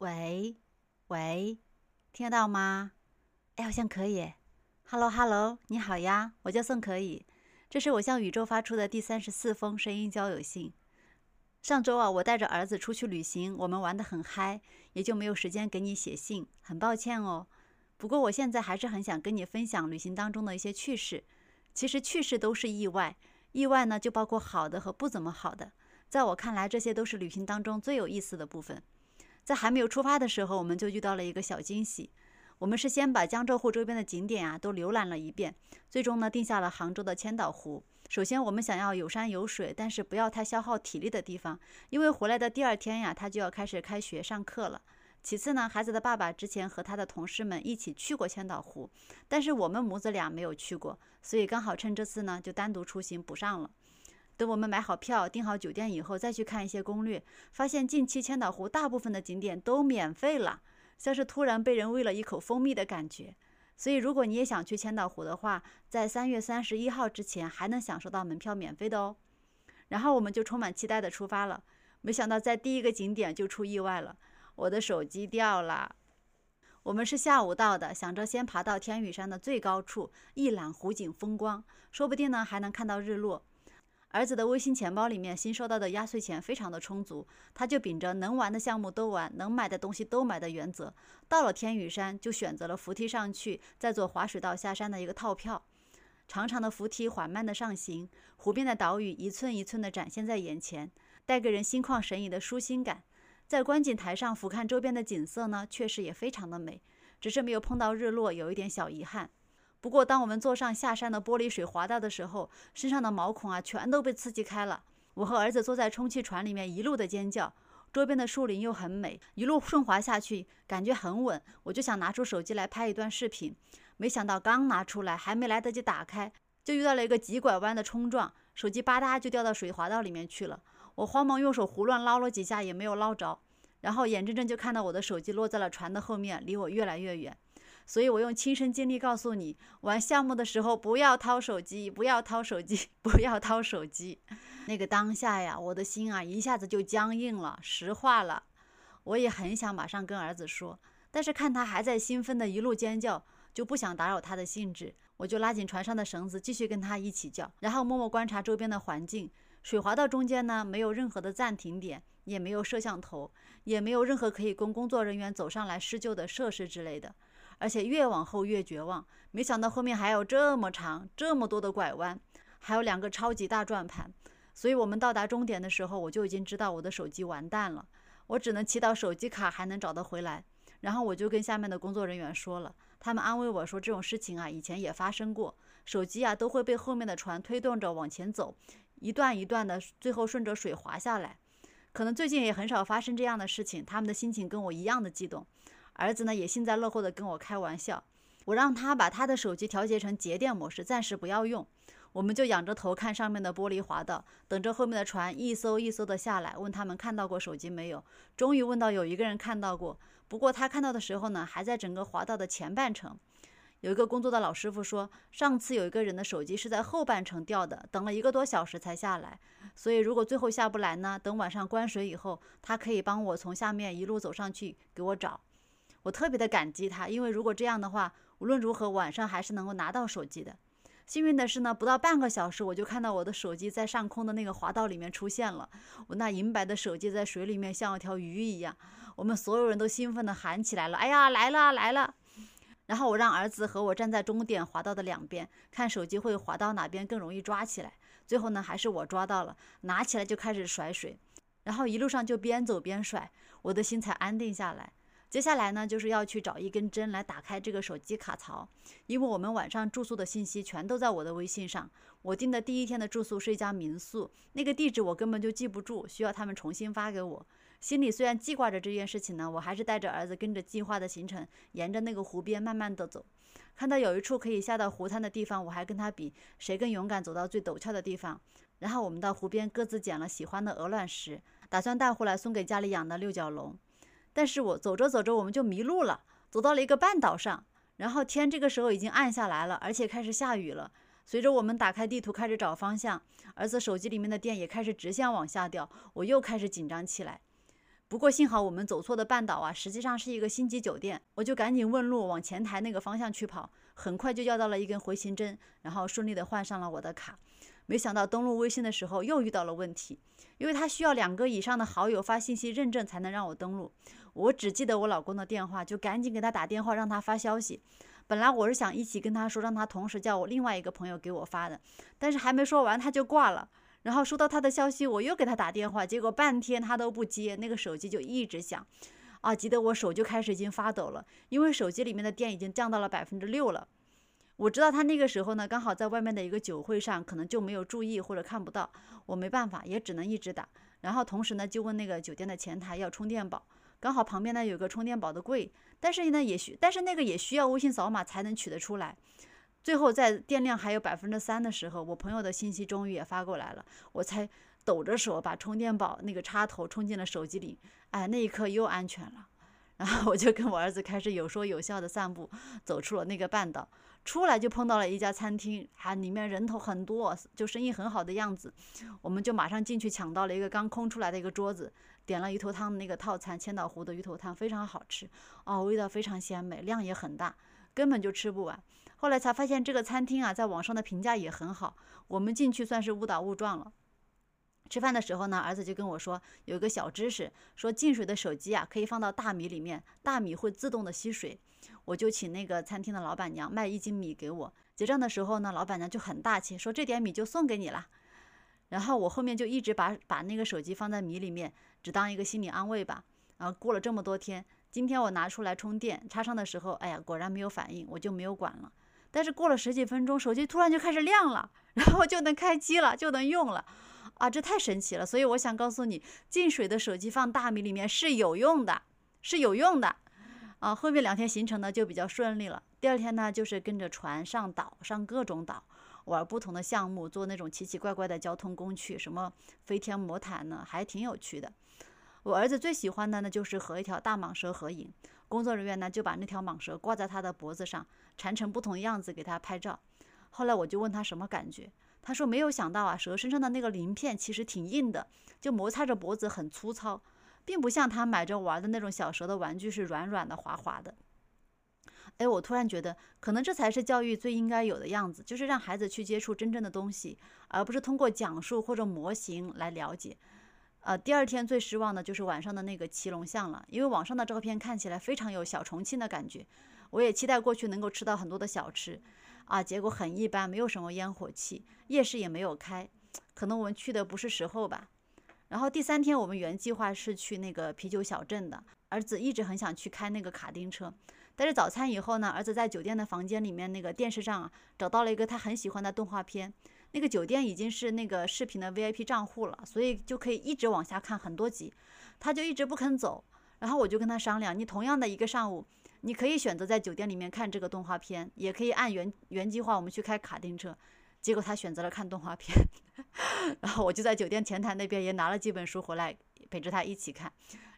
喂，喂，听得到吗？哎，好像可以。Hello，Hello，你好呀，我叫宋可以。这是我向宇宙发出的第三十四封声音交友信。上周啊，我带着儿子出去旅行，我们玩得很嗨，也就没有时间给你写信，很抱歉哦。不过我现在还是很想跟你分享旅行当中的一些趣事。其实趣事都是意外，意外呢就包括好的和不怎么好的。在我看来，这些都是旅行当中最有意思的部分。在还没有出发的时候，我们就遇到了一个小惊喜。我们是先把江浙沪周边的景点啊都浏览了一遍，最终呢定下了杭州的千岛湖。首先，我们想要有山有水，但是不要太消耗体力的地方，因为回来的第二天呀，他就要开始开学上课了。其次呢，孩子的爸爸之前和他的同事们一起去过千岛湖，但是我们母子俩没有去过，所以刚好趁这次呢就单独出行补上了。等我们买好票、订好酒店以后，再去看一些攻略，发现近期千岛湖大部分的景点都免费了，像是突然被人喂了一口蜂蜜的感觉。所以，如果你也想去千岛湖的话，在三月三十一号之前还能享受到门票免费的哦。然后我们就充满期待的出发了，没想到在第一个景点就出意外了，我的手机掉了。我们是下午到的，想着先爬到天宇山的最高处，一览湖景风光，说不定呢还能看到日落。儿子的微信钱包里面新收到的压岁钱非常的充足，他就秉着能玩的项目都玩，能买的东西都买的原则，到了天宇山就选择了扶梯上去，再坐滑水道下山的一个套票。长长的扶梯缓慢的上行，湖边的岛屿一寸一寸的展现在眼前，带给人心旷神怡的舒心感。在观景台上俯瞰周边的景色呢，确实也非常的美，只是没有碰到日落，有一点小遗憾。不过，当我们坐上下山的玻璃水滑道的时候，身上的毛孔啊全都被刺激开了。我和儿子坐在充气船里面，一路的尖叫。周边的树林又很美，一路顺滑下去，感觉很稳。我就想拿出手机来拍一段视频，没想到刚拿出来，还没来得及打开，就遇到了一个急拐弯的冲撞，手机吧嗒就掉到水滑道里面去了。我慌忙用手胡乱捞了几下，也没有捞着，然后眼睁睁就看到我的手机落在了船的后面，离我越来越远。所以我用亲身经历告诉你，玩项目的时候不要掏手机，不要掏手机，不要掏手机。那个当下呀，我的心啊一下子就僵硬了，石化了。我也很想马上跟儿子说，但是看他还在兴奋的一路尖叫，就不想打扰他的兴致，我就拉紧船上的绳子，继续跟他一起叫，然后默默观察周边的环境。水滑道中间呢，没有任何的暂停点，也没有摄像头，也没有任何可以供工作人员走上来施救的设施之类的。而且越往后越绝望，没想到后面还有这么长、这么多的拐弯，还有两个超级大转盘。所以我们到达终点的时候，我就已经知道我的手机完蛋了，我只能祈祷手机卡还能找得回来。然后我就跟下面的工作人员说了，他们安慰我说这种事情啊，以前也发生过，手机啊都会被后面的船推动着往前走，一段一段的，最后顺着水滑下来。可能最近也很少发生这样的事情，他们的心情跟我一样的激动。儿子呢也幸灾乐祸的跟我开玩笑，我让他把他的手机调节成节电模式，暂时不要用。我们就仰着头看上面的玻璃滑道，等着后面的船一艘一艘的下来，问他们看到过手机没有。终于问到有一个人看到过，不过他看到的时候呢，还在整个滑道的前半程。有一个工作的老师傅说，上次有一个人的手机是在后半程掉的，等了一个多小时才下来。所以如果最后下不来呢，等晚上关水以后，他可以帮我从下面一路走上去给我找。我特别的感激他，因为如果这样的话，无论如何晚上还是能够拿到手机的。幸运的是呢，不到半个小时，我就看到我的手机在上空的那个滑道里面出现了。我那银白的手机在水里面像一条鱼一样。我们所有人都兴奋地喊起来了：“哎呀，来了来了！”然后我让儿子和我站在终点滑道的两边，看手机会滑到哪边更容易抓起来。最后呢，还是我抓到了，拿起来就开始甩水，然后一路上就边走边甩，我的心才安定下来。接下来呢，就是要去找一根针来打开这个手机卡槽，因为我们晚上住宿的信息全都在我的微信上。我订的第一天的住宿是一家民宿，那个地址我根本就记不住，需要他们重新发给我。心里虽然记挂着这件事情呢，我还是带着儿子跟着计划的行程，沿着那个湖边慢慢的走。看到有一处可以下到湖滩的地方，我还跟他比谁更勇敢走到最陡峭的地方。然后我们到湖边各自捡了喜欢的鹅卵石，打算带回来送给家里养的六角龙。但是我走着走着，我们就迷路了，走到了一个半岛上，然后天这个时候已经暗下来了，而且开始下雨了。随着我们打开地图开始找方向，儿子手机里面的电也开始直线往下掉，我又开始紧张起来。不过幸好我们走错的半岛啊，实际上是一个星级酒店，我就赶紧问路往前台那个方向去跑，很快就要到了一根回形针，然后顺利的换上了我的卡。没想到登录微信的时候又遇到了问题，因为他需要两个以上的好友发信息认证才能让我登录。我只记得我老公的电话，就赶紧给他打电话让他发消息。本来我是想一起跟他说，让他同时叫我另外一个朋友给我发的，但是还没说完他就挂了。然后收到他的消息，我又给他打电话，结果半天他都不接，那个手机就一直响，啊，急得我手就开始已经发抖了，因为手机里面的电已经降到了百分之六了。我知道他那个时候呢，刚好在外面的一个酒会上，可能就没有注意或者看不到，我没办法，也只能一直打。然后同时呢，就问那个酒店的前台要充电宝，刚好旁边呢有个充电宝的柜，但是呢也需，但是那个也需要微信扫码才能取得出来。最后在电量还有百分之三的时候，我朋友的信息终于也发过来了，我才抖着手把充电宝那个插头充进了手机里，哎，那一刻又安全了。然后我就跟我儿子开始有说有笑的散步，走出了那个半岛。出来就碰到了一家餐厅，还里面人头很多，就生意很好的样子。我们就马上进去抢到了一个刚空出来的一个桌子，点了鱼头汤的那个套餐，千岛湖的鱼头汤非常好吃哦，味道非常鲜美，量也很大，根本就吃不完。后来才发现这个餐厅啊，在网上的评价也很好，我们进去算是误打误撞了。吃饭的时候呢，儿子就跟我说有一个小知识，说进水的手机啊可以放到大米里面，大米会自动的吸水。我就请那个餐厅的老板娘卖一斤米给我。结账的时候呢，老板娘就很大气，说这点米就送给你了。然后我后面就一直把把那个手机放在米里面，只当一个心理安慰吧。然后过了这么多天，今天我拿出来充电，插上的时候，哎呀，果然没有反应，我就没有管了。但是过了十几分钟，手机突然就开始亮了，然后就能开机了，就能用了。啊，这太神奇了！所以我想告诉你，进水的手机放大米里面是有用的，是有用的。啊，后面两天行程呢就比较顺利了。第二天呢，就是跟着船上岛，上各种岛，玩不同的项目，坐那种奇奇怪怪的交通工具，什么飞天魔毯呢，还挺有趣的。我儿子最喜欢的呢，就是和一条大蟒蛇合影。工作人员呢就把那条蟒蛇挂在他的脖子上，缠成不同样子给他拍照。后来我就问他什么感觉，他说没有想到啊，蛇身上的那个鳞片其实挺硬的，就摩擦着脖子很粗糙。并不像他买着玩的那种小蛇的玩具是软软的、滑滑的。哎，我突然觉得，可能这才是教育最应该有的样子，就是让孩子去接触真正的东西，而不是通过讲述或者模型来了解。呃，第二天最失望的就是晚上的那个骑龙像了，因为网上的照片看起来非常有小重庆的感觉，我也期待过去能够吃到很多的小吃，啊，结果很一般，没有什么烟火气，夜市也没有开，可能我们去的不是时候吧。然后第三天，我们原计划是去那个啤酒小镇的。儿子一直很想去开那个卡丁车，但是早餐以后呢，儿子在酒店的房间里面那个电视上啊，找到了一个他很喜欢的动画片。那个酒店已经是那个视频的 VIP 账户了，所以就可以一直往下看很多集。他就一直不肯走，然后我就跟他商量，你同样的一个上午，你可以选择在酒店里面看这个动画片，也可以按原原计划我们去开卡丁车。结果他选择了看动画片，然后我就在酒店前台那边也拿了几本书回来陪着他一起看，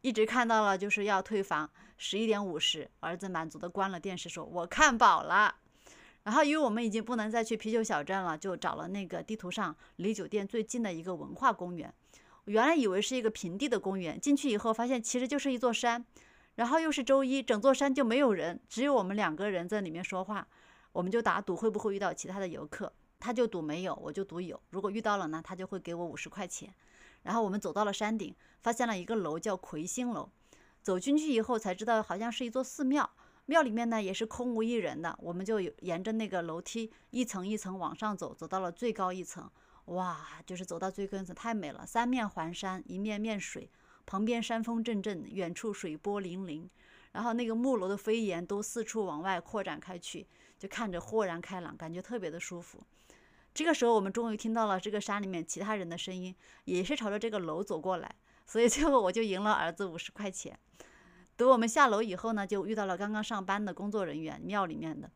一直看到了就是要退房十一点五十，儿子满足的关了电视说：“我看饱了。”然后因为我们已经不能再去啤酒小镇了，就找了那个地图上离酒店最近的一个文化公园。原来以为是一个平地的公园，进去以后发现其实就是一座山，然后又是周一，整座山就没有人，只有我们两个人在里面说话，我们就打赌会不会遇到其他的游客。他就赌没有，我就赌有。如果遇到了呢，他就会给我五十块钱。然后我们走到了山顶，发现了一个楼叫魁星楼。走进去以后才知道，好像是一座寺庙。庙里面呢也是空无一人的。我们就沿着那个楼梯一层一层往上走，走到了最高一层。哇，就是走到最高一层太美了，三面环山，一面面水，旁边山峰阵阵，远处水波粼粼。然后那个木楼的飞檐都四处往外扩展开去，就看着豁然开朗，感觉特别的舒服。这个时候，我们终于听到了这个山里面其他人的声音，也是朝着这个楼走过来，所以最后我就赢了儿子五十块钱。等我们下楼以后呢，就遇到了刚刚上班的工作人员，庙里面的。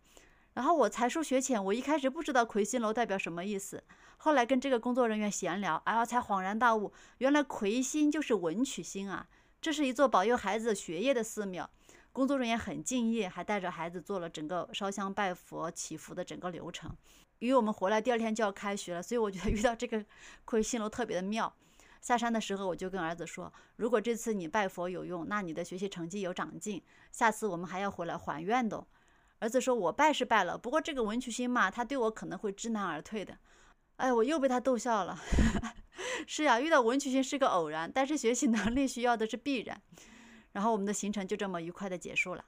然后我才疏学浅，我一开始不知道魁星楼代表什么意思，后来跟这个工作人员闲聊，哎呀，才恍然大悟，原来魁星就是文曲星啊，这是一座保佑孩子学业的寺庙。工作人员很敬业，还带着孩子做了整个烧香拜佛祈福的整个流程。因为我们回来第二天就要开学了，所以我觉得遇到这个 魁星楼特别的妙。下山的时候，我就跟儿子说，如果这次你拜佛有用，那你的学习成绩有长进，下次我们还要回来还愿的。儿子说，我拜是拜了，不过这个文曲星嘛，他对我可能会知难而退的。哎，我又被他逗笑了。是呀，遇到文曲星是个偶然，但是学习能力需要的是必然。然后我们的行程就这么愉快的结束了。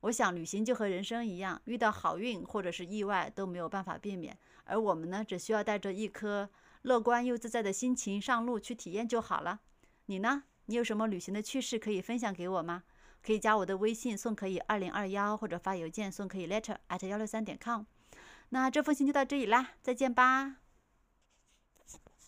我想旅行就和人生一样，遇到好运或者是意外都没有办法避免，而我们呢，只需要带着一颗乐观又自在的心情上路去体验就好了。你呢？你有什么旅行的趣事可以分享给我吗？可以加我的微信宋可以二零二幺，或者发邮件宋可以 letter at 幺六三点 com。那这封信就到这里啦，再见吧。